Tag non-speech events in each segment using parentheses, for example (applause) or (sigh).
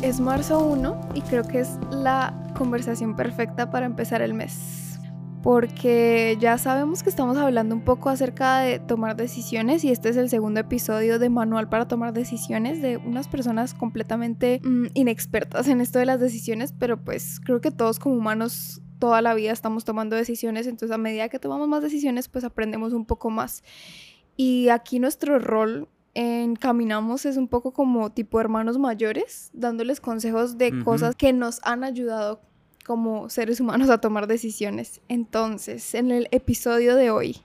Es marzo 1 y creo que es la conversación perfecta para empezar el mes. Porque ya sabemos que estamos hablando un poco acerca de tomar decisiones y este es el segundo episodio de Manual para tomar decisiones de unas personas completamente mm, inexpertas en esto de las decisiones, pero pues creo que todos como humanos toda la vida estamos tomando decisiones, entonces a medida que tomamos más decisiones pues aprendemos un poco más. Y aquí nuestro rol en Caminamos es un poco como tipo hermanos mayores, dándoles consejos de cosas que nos han ayudado como seres humanos a tomar decisiones. Entonces, en el episodio de hoy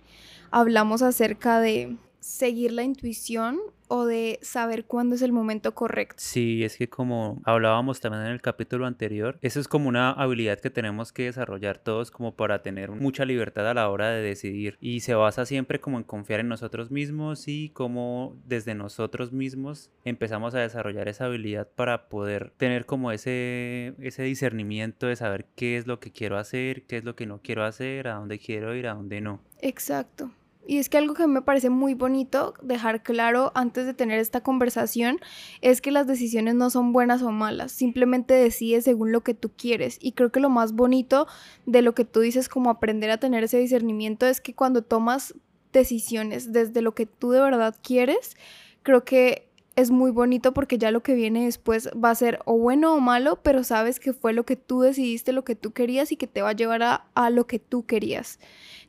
hablamos acerca de seguir la intuición o de saber cuándo es el momento correcto. Sí, es que como hablábamos también en el capítulo anterior, eso es como una habilidad que tenemos que desarrollar todos como para tener mucha libertad a la hora de decidir y se basa siempre como en confiar en nosotros mismos y como desde nosotros mismos empezamos a desarrollar esa habilidad para poder tener como ese, ese discernimiento de saber qué es lo que quiero hacer, qué es lo que no quiero hacer, a dónde quiero ir, a dónde no. Exacto. Y es que algo que me parece muy bonito dejar claro antes de tener esta conversación es que las decisiones no son buenas o malas, simplemente decides según lo que tú quieres. Y creo que lo más bonito de lo que tú dices como aprender a tener ese discernimiento es que cuando tomas decisiones desde lo que tú de verdad quieres, creo que es muy bonito porque ya lo que viene después va a ser o bueno o malo, pero sabes que fue lo que tú decidiste, lo que tú querías y que te va a llevar a, a lo que tú querías.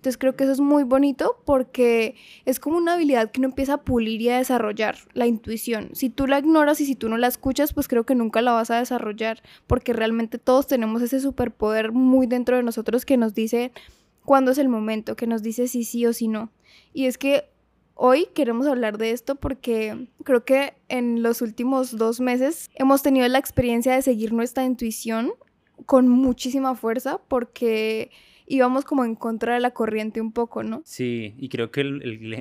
Entonces creo que eso es muy bonito porque es como una habilidad que uno empieza a pulir y a desarrollar, la intuición. Si tú la ignoras y si tú no la escuchas, pues creo que nunca la vas a desarrollar porque realmente todos tenemos ese superpoder muy dentro de nosotros que nos dice cuándo es el momento, que nos dice si sí o si no. Y es que hoy queremos hablar de esto porque creo que en los últimos dos meses hemos tenido la experiencia de seguir nuestra intuición con muchísima fuerza porque íbamos como en contra de la corriente un poco, ¿no? Sí, y creo que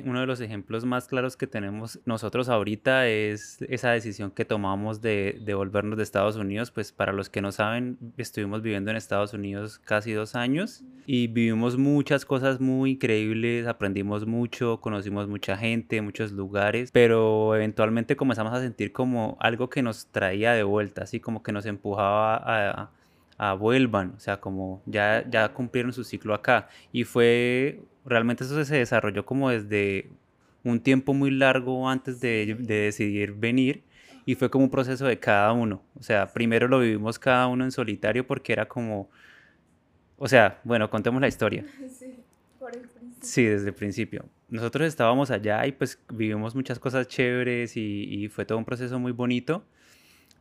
uno de los ejemplos más claros que tenemos nosotros ahorita es esa decisión que tomamos de, de volvernos de Estados Unidos. Pues para los que no saben, estuvimos viviendo en Estados Unidos casi dos años y vivimos muchas cosas muy increíbles, aprendimos mucho, conocimos mucha gente, muchos lugares, pero eventualmente comenzamos a sentir como algo que nos traía de vuelta, así como que nos empujaba a a vuelvan, o sea, como ya, ya cumplieron su ciclo acá. Y fue, realmente eso se desarrolló como desde un tiempo muy largo antes de, de decidir venir y fue como un proceso de cada uno. O sea, primero lo vivimos cada uno en solitario porque era como, o sea, bueno, contemos la historia. (laughs) Sí, por el Sí, desde el principio. Nosotros estábamos allá y pues vivimos muchas cosas chéveres y, y fue todo un proceso muy bonito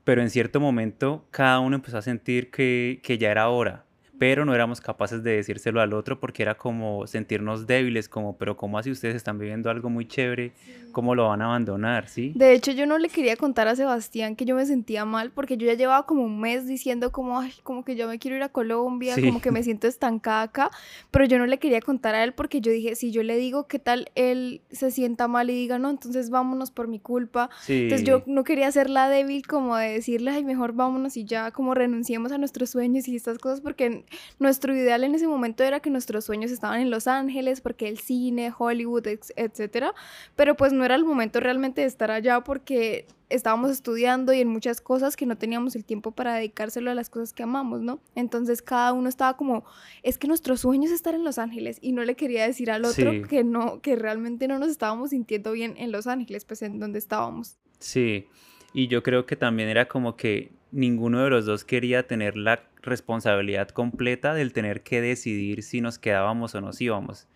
pero en cierto momento cada uno empezó a sentir que, que ya era hora, pero no éramos capaces de decírselo al otro porque era como sentirnos débiles, como, pero ¿cómo así ustedes están viviendo algo muy chévere? ¿Cómo lo van a abandonar? ¿Sí? De hecho, yo no le quería contar a Sebastián que yo me sentía mal porque yo ya llevaba como un mes diciendo como, ay, como que yo me quiero ir a Colombia, como que me siento estancada acá, pero yo no le quería contar a él porque yo dije, si yo le digo qué tal él se sienta mal y diga, no, entonces vámonos por mi culpa. Entonces yo no quería ser la débil como de decirle, ay, mejor vámonos y ya como renunciemos a nuestros sueños y estas cosas porque nuestro ideal en ese momento era que nuestros sueños estaban en Los Ángeles porque el cine, Hollywood, etcétera, pero pues no era el momento realmente de estar allá porque estábamos estudiando y en muchas cosas que no teníamos el tiempo para dedicárselo a las cosas que amamos, ¿no? Entonces cada uno estaba como, es que nuestro sueño es estar en Los Ángeles y no le quería decir al otro que no, que realmente no nos estábamos sintiendo bien en Los Ángeles, pues en donde estábamos. Sí, y yo creo que también era como que ninguno de los dos quería tener la responsabilidad completa del tener que decidir si nos quedábamos o nos íbamos.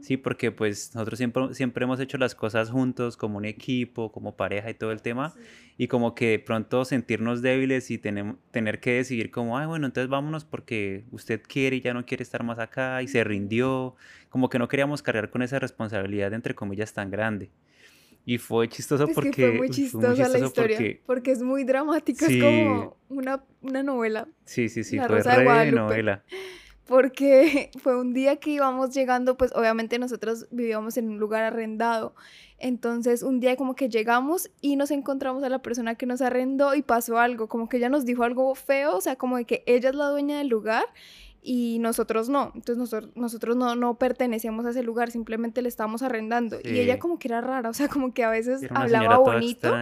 Sí, porque pues nosotros siempre, siempre hemos hecho las cosas juntos, como un equipo, como pareja y todo el tema, y como que de pronto sentirnos débiles y tener, tener que decidir como, ay, bueno, entonces vámonos porque usted quiere y ya no quiere estar más acá y se rindió, como que no queríamos cargar con esa responsabilidad, entre comillas, tan grande. Y fue chistoso porque... fue muy chistosa la historia, porque... es muy dramática, es como una, una novela. Sí, sí, sí, fue re novela porque (laughs) fue un día que íbamos llegando, pues obviamente nosotros vivíamos en un lugar arrendado. Entonces un día como que llegamos y nos encontramos a la persona que nos arrendó y pasó algo, como que ella nos dijo algo feo, o sea, como de que ella es la dueña del lugar y nosotros no. Entonces nosotros, nosotros no, no pertenecíamos a ese lugar, simplemente le estábamos arrendando. Y ella como que era rara, o sea, como que a veces hablaba bonito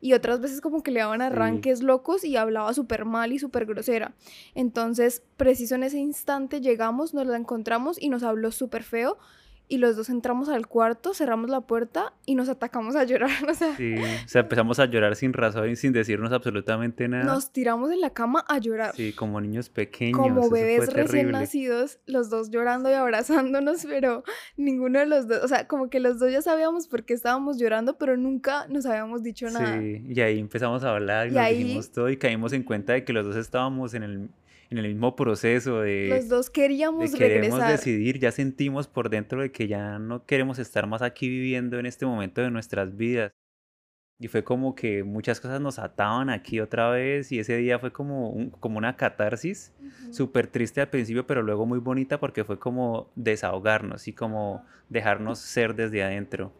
y otras veces como que le daban arranques locos y hablaba súper mal y súper grosera. Entonces, preciso en ese instante llegamos, nos la encontramos y nos habló súper feo y los dos entramos al cuarto, cerramos la puerta y nos atacamos a llorar. (laughs) O sea, sí, o sea, empezamos a llorar sin razón y sin decirnos absolutamente nada. Nos tiramos en la cama a llorar. Sí, como niños pequeños. Como bebés recién nacidos, los dos llorando y abrazándonos, (laughs) pero ninguno de los dos, o sea, como que los dos ya sabíamos por qué estábamos llorando, pero nunca nos habíamos dicho nada. Sí, y ahí empezamos a hablar y, nos dijimos todo y caímos en cuenta de que los dos estábamos en el en el mismo proceso de... Los dos queríamos de queremos decidir, ya sentimos por dentro de que ya no queremos estar más aquí viviendo en este momento de nuestras vidas. Y fue como que muchas cosas nos ataban aquí otra vez y ese día fue como, como una catarsis, súper triste al principio, pero luego muy bonita porque fue como desahogarnos y como dejarnos ser desde adentro.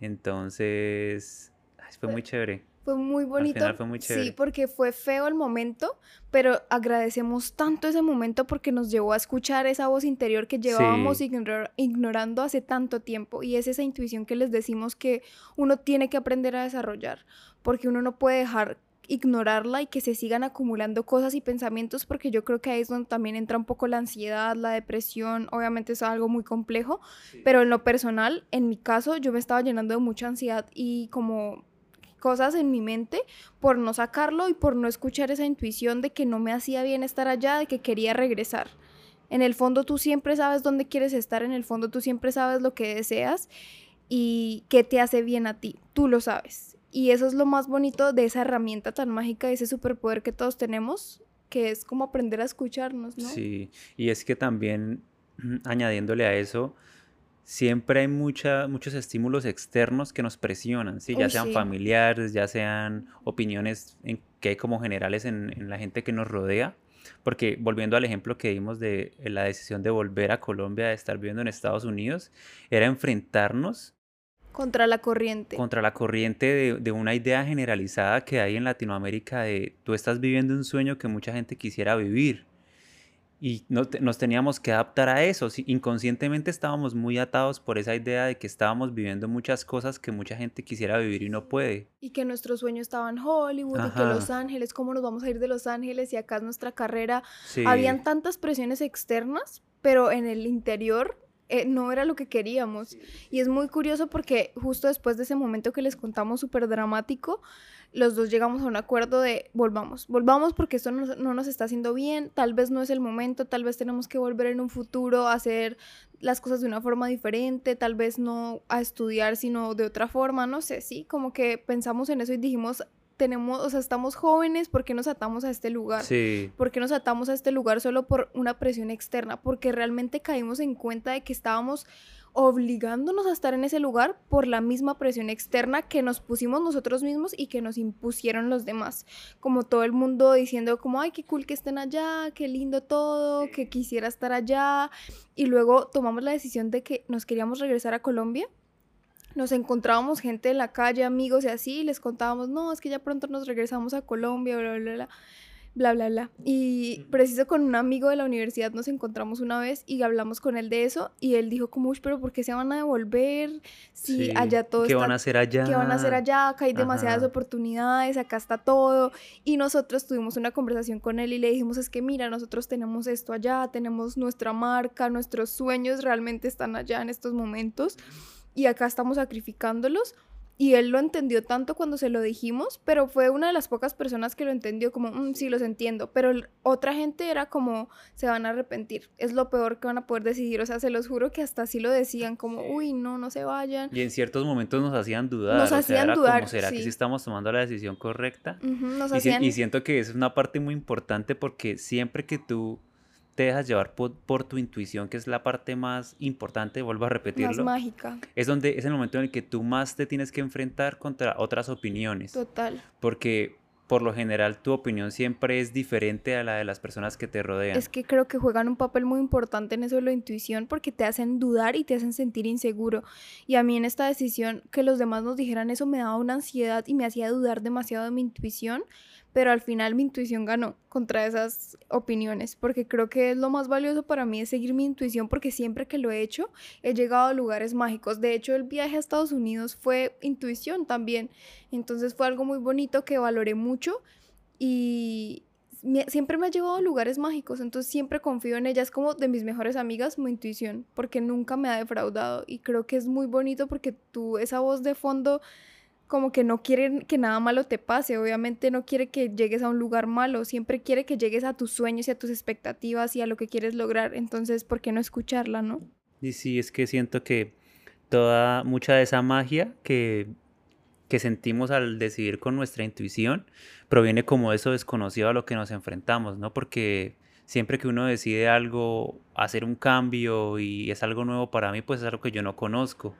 Entonces, fue muy chévere. Fue muy bonito. fue muy chévere. Sí, porque fue feo el momento, pero agradecemos tanto ese momento porque nos llevó a escuchar esa voz interior que llevábamos ignorando hace tanto tiempo. Y es esa intuición que les decimos que uno tiene que aprender a desarrollar, porque uno no puede dejar ignorarla y que se sigan acumulando cosas y pensamientos porque yo creo que ahí es donde también entra un poco la ansiedad, la depresión, obviamente es algo muy complejo, pero en lo personal, en mi caso, yo me estaba llenando de mucha ansiedad y como cosas en mi mente por no sacarlo y por no escuchar esa intuición de que no me hacía bien estar allá, de que quería regresar. En el fondo tú siempre sabes dónde quieres estar, en el fondo tú siempre sabes lo que deseas y qué te hace bien a ti, tú lo sabes. Y eso es lo más bonito de esa herramienta tan mágica, de ese superpoder que todos tenemos, que es como aprender a escucharnos, ¿no? Sí, y es que también (clears throat) añadiéndole a eso, siempre hay mucha, muchos estímulos externos que nos presionan, ¿sí? ya sean familiares, ya sean opiniones en, que hay como generales en, en, la gente que nos rodea. Porque volviendo al ejemplo que dimos de la decisión de volver a Colombia, de estar viviendo en Estados Unidos, era enfrentarnos contra la corriente. Contra la corriente de, de, una idea generalizada que hay en Latinoamérica de tú estás viviendo un sueño que mucha gente quisiera vivir y nos teníamos que adaptar a eso. Inconscientemente estábamos muy atados por esa idea de que estábamos viviendo muchas cosas que mucha gente quisiera vivir y no puede. Y que nuestro sueño estaba en Hollywood y que Los Ángeles, ¿cómo nos vamos a ir de Los Ángeles y acá es nuestra carrera? Habían tantas presiones externas, pero en el interior eh, no era lo que queríamos. Y es muy curioso porque justo después de ese momento que les contamos súper dramático, los dos llegamos a un acuerdo de volvamos, volvamos porque esto no, no, nos está haciendo bien, tal vez no es el momento, tal vez tenemos que volver en un futuro a hacer las cosas de una forma diferente, tal vez no a estudiar sino de otra forma, no sé, sí, como que pensamos en eso y dijimos, tenemos, o sea, estamos jóvenes, ¿por qué nos atamos a este lugar? Sí. ¿Por qué nos atamos a este lugar solo por una presión externa? Porque realmente caímos en cuenta de que estábamos obligándonos a estar en ese lugar por la misma presión externa que nos pusimos nosotros mismos y que nos impusieron los demás. Como todo el mundo diciendo como, ay, qué cool que estén allá, qué lindo todo, que quisiera estar allá. Y luego tomamos la decisión de que nos queríamos regresar a Colombia nos encontrábamos gente en la calle, amigos y así, y les contábamos, no, es que ya pronto nos regresamos a Colombia, bla, bla, bla bla, bla, bla. Y preciso con un amigo de la universidad nos encontramos una vez y hablamos con él de eso y él dijo como, uy, pero ¿por qué se van a devolver? Si allá todo ¿Qué van a hacer allá? ¿Qué van a hacer allá? Acá hay demasiadas oportunidades, acá está todo. Y nosotros tuvimos una conversación con él y le dijimos, es que mira, nosotros tenemos esto allá, tenemos nuestra marca, nuestros sueños realmente están allá en estos momentos y acá estamos sacrificándolos y él lo entendió tanto cuando se lo dijimos, pero fue una de las pocas personas que lo entendió como, mm, sí, los entiendo, pero otra gente era como, se van a arrepentir, es lo peor que van a poder decidir, o sea, se los juro que hasta así lo decían, como, uy, no, no se vayan. Y en ciertos momentos nos hacían dudar. Nos hacían dudar. ¿Será que sí estamos tomando la decisión correcta? nos y, hacían... y siento que es una parte muy importante porque siempre que tú te dejas llevar por, tu intuición, que es la parte más importante, vuelvo a repetirlo. Más mágica. Es donde es el momento en el que tú más te tienes que enfrentar contra otras opiniones. Total. Porque por lo general tu opinión siempre es diferente a la de las personas que te rodean. Es que creo que juegan un papel muy importante en eso de la intuición porque te hacen dudar y te hacen sentir inseguro. Y a mí en esta decisión que los demás nos dijeran eso me daba una ansiedad y me hacía dudar demasiado de mi intuición pero al final mi intuición ganó contra esas opiniones, porque creo que es lo más valioso para mí es seguir mi intuición, porque siempre que lo he hecho he llegado a lugares mágicos. De hecho, el viaje a Estados Unidos fue intuición también, entonces fue algo muy bonito que valoré mucho y siempre me ha llevado a lugares mágicos, entonces siempre confío en ella, es como de mis mejores amigas, mi intuición, porque nunca me ha defraudado. Y creo que es muy bonito porque tú, esa voz de fondo como que no quiere que nada malo te pase, obviamente no quiere que llegues a un lugar malo, siempre quiere que llegues a tus sueños y a tus expectativas y a lo que quieres lograr, entonces, ¿por qué no escucharla, no? Y sí, es que siento que toda, mucha de esa magia que, que sentimos al decidir con nuestra intuición proviene como eso desconocido a lo que nos enfrentamos, ¿no? Porque siempre que uno decide algo, hacer un cambio y es algo nuevo para mí, pues es algo que yo no conozco.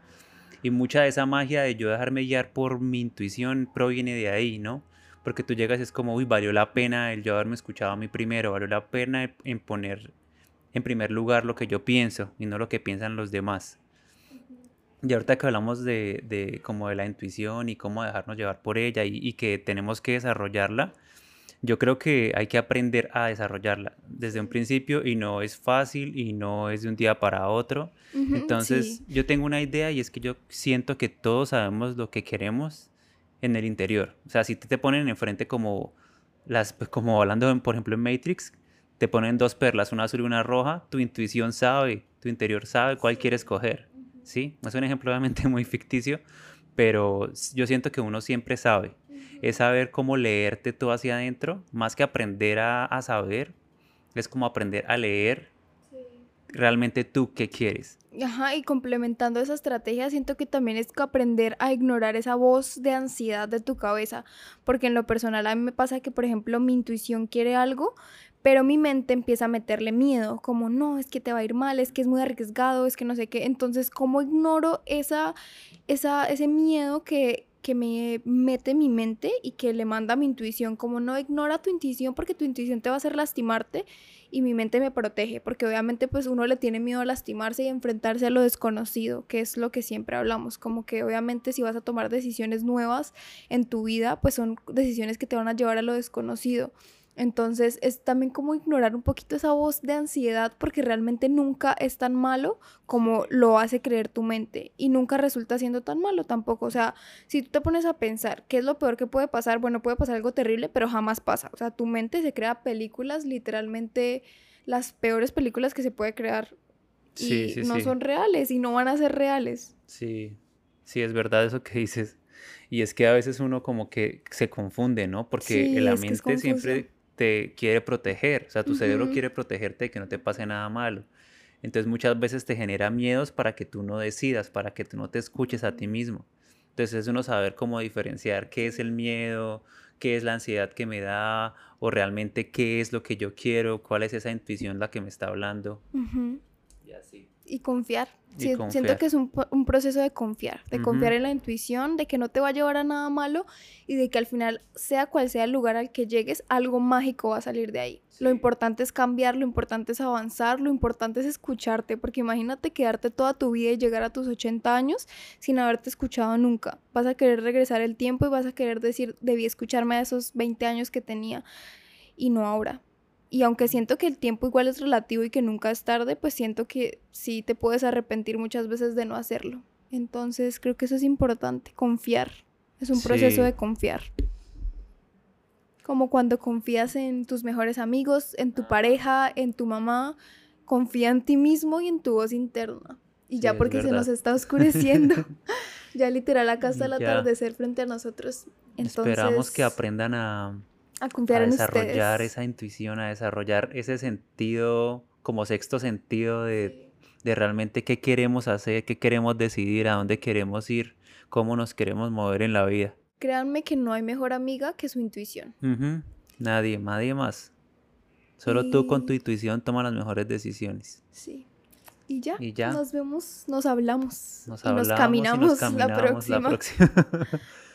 Y mucha de esa magia de yo dejarme guiar por mi intuición proviene de ahí, ¿no? Porque tú llegas y es como, uy, valió la pena el yo haberme escuchado a mí primero, valió la pena en poner en primer lugar lo que yo pienso y no lo que piensan los demás. Y ahorita que hablamos de, de como de la intuición y cómo dejarnos llevar por ella y, y que tenemos que desarrollarla, yo creo que hay que aprender a desarrollarla desde un principio y no es fácil y no es de un día para otro. Entonces, yo tengo una idea y es que yo siento que todos sabemos lo que queremos en el interior. O sea, si te, te ponen enfrente como las pues, como hablando por ejemplo en Matrix, te ponen dos perlas, una azul y una roja, tu intuición sabe, tu interior sabe cuál quieres coger. ¿Sí? Es un ejemplo obviamente (laughs) muy ficticio, pero yo siento que uno siempre sabe es saber cómo leerte todo hacia adentro, más que aprender a, saber, es como aprender a leer realmente tú qué quieres. Ajá, y complementando esa estrategia, siento que también es que aprender a ignorar esa voz de ansiedad de tu cabeza, porque en lo personal a mí me pasa que, por ejemplo, mi intuición quiere algo, pero mi mente empieza a meterle miedo, como no, es que te va a ir mal, es que es muy arriesgado, es que no sé qué. Entonces, ¿cómo ignoro esa, esa, ese miedo que, que me mete mi mente y que le manda mi intuición, como no ignora tu intuición porque tu intuición te va a hacer lastimarte y mi mente me protege, porque obviamente pues uno le tiene miedo a lastimarse y enfrentarse a lo desconocido, que es lo que siempre hablamos, como que obviamente si vas a tomar decisiones nuevas en tu vida, pues son decisiones que te van a llevar a lo desconocido. Entonces es también como ignorar un poquito esa voz de ansiedad porque realmente nunca es tan malo como lo hace creer tu mente y nunca resulta siendo tan malo tampoco. O sea, si tú te pones a pensar qué es lo peor que puede pasar, bueno, puede pasar algo terrible, pero jamás pasa. O sea, tu mente se crea películas, literalmente las peores películas que se puede crear y no son reales y no van a ser reales. Sí, sí, es verdad eso que dices. Y es que a veces uno como que se confunde, ¿no? Porque la mente siempre te quiere proteger, o sea, tu cerebro quiere protegerte de que no te pase nada malo. Entonces muchas veces te genera miedos para que tú no decidas, para que tú no te escuches a ti mismo. Entonces es uno saber cómo diferenciar qué es el miedo, qué es la ansiedad que me da, o realmente qué es lo que yo quiero, cuál es esa intuición la que me está hablando. Y así y confiar. Siento que es un, proceso de confiar, de confiar en la intuición, de que no te va a llevar a nada malo y de que al final, sea cual sea el lugar al que llegues, algo mágico va a salir de ahí. Lo importante es cambiar, lo importante es avanzar, lo importante es escucharte, porque imagínate quedarte toda tu vida y llegar a tus 80 años sin haberte escuchado nunca. Vas a querer regresar el tiempo y vas a querer decir, debí escucharme a esos 20 años que tenía y no ahora. Y aunque siento que el tiempo igual es relativo y que nunca es tarde, pues siento que sí te puedes arrepentir muchas veces de no hacerlo. Entonces creo que eso es importante, confiar. Es un proceso de confiar. Como cuando confías en tus mejores amigos, en tu pareja, en tu mamá, confía en ti mismo y en tu voz interna. Y ya porque se nos está oscureciendo, (laughs) ya literal acá está el atardecer frente a nosotros. Entonces, Esperamos que aprendan a a confiar a desarrollar esa intuición, a desarrollar ese sentido, como sexto sentido de, realmente qué queremos hacer, qué queremos decidir, a dónde queremos ir, cómo nos queremos mover en la vida. Créanme que no hay mejor amiga que su intuición. Nadie, nadie más. Solo tú con tu intuición tomas las mejores decisiones. Sí. Y ya, y ya. nos vemos, nos hablamos. Nos y nos caminamos, la próxima. (laughs)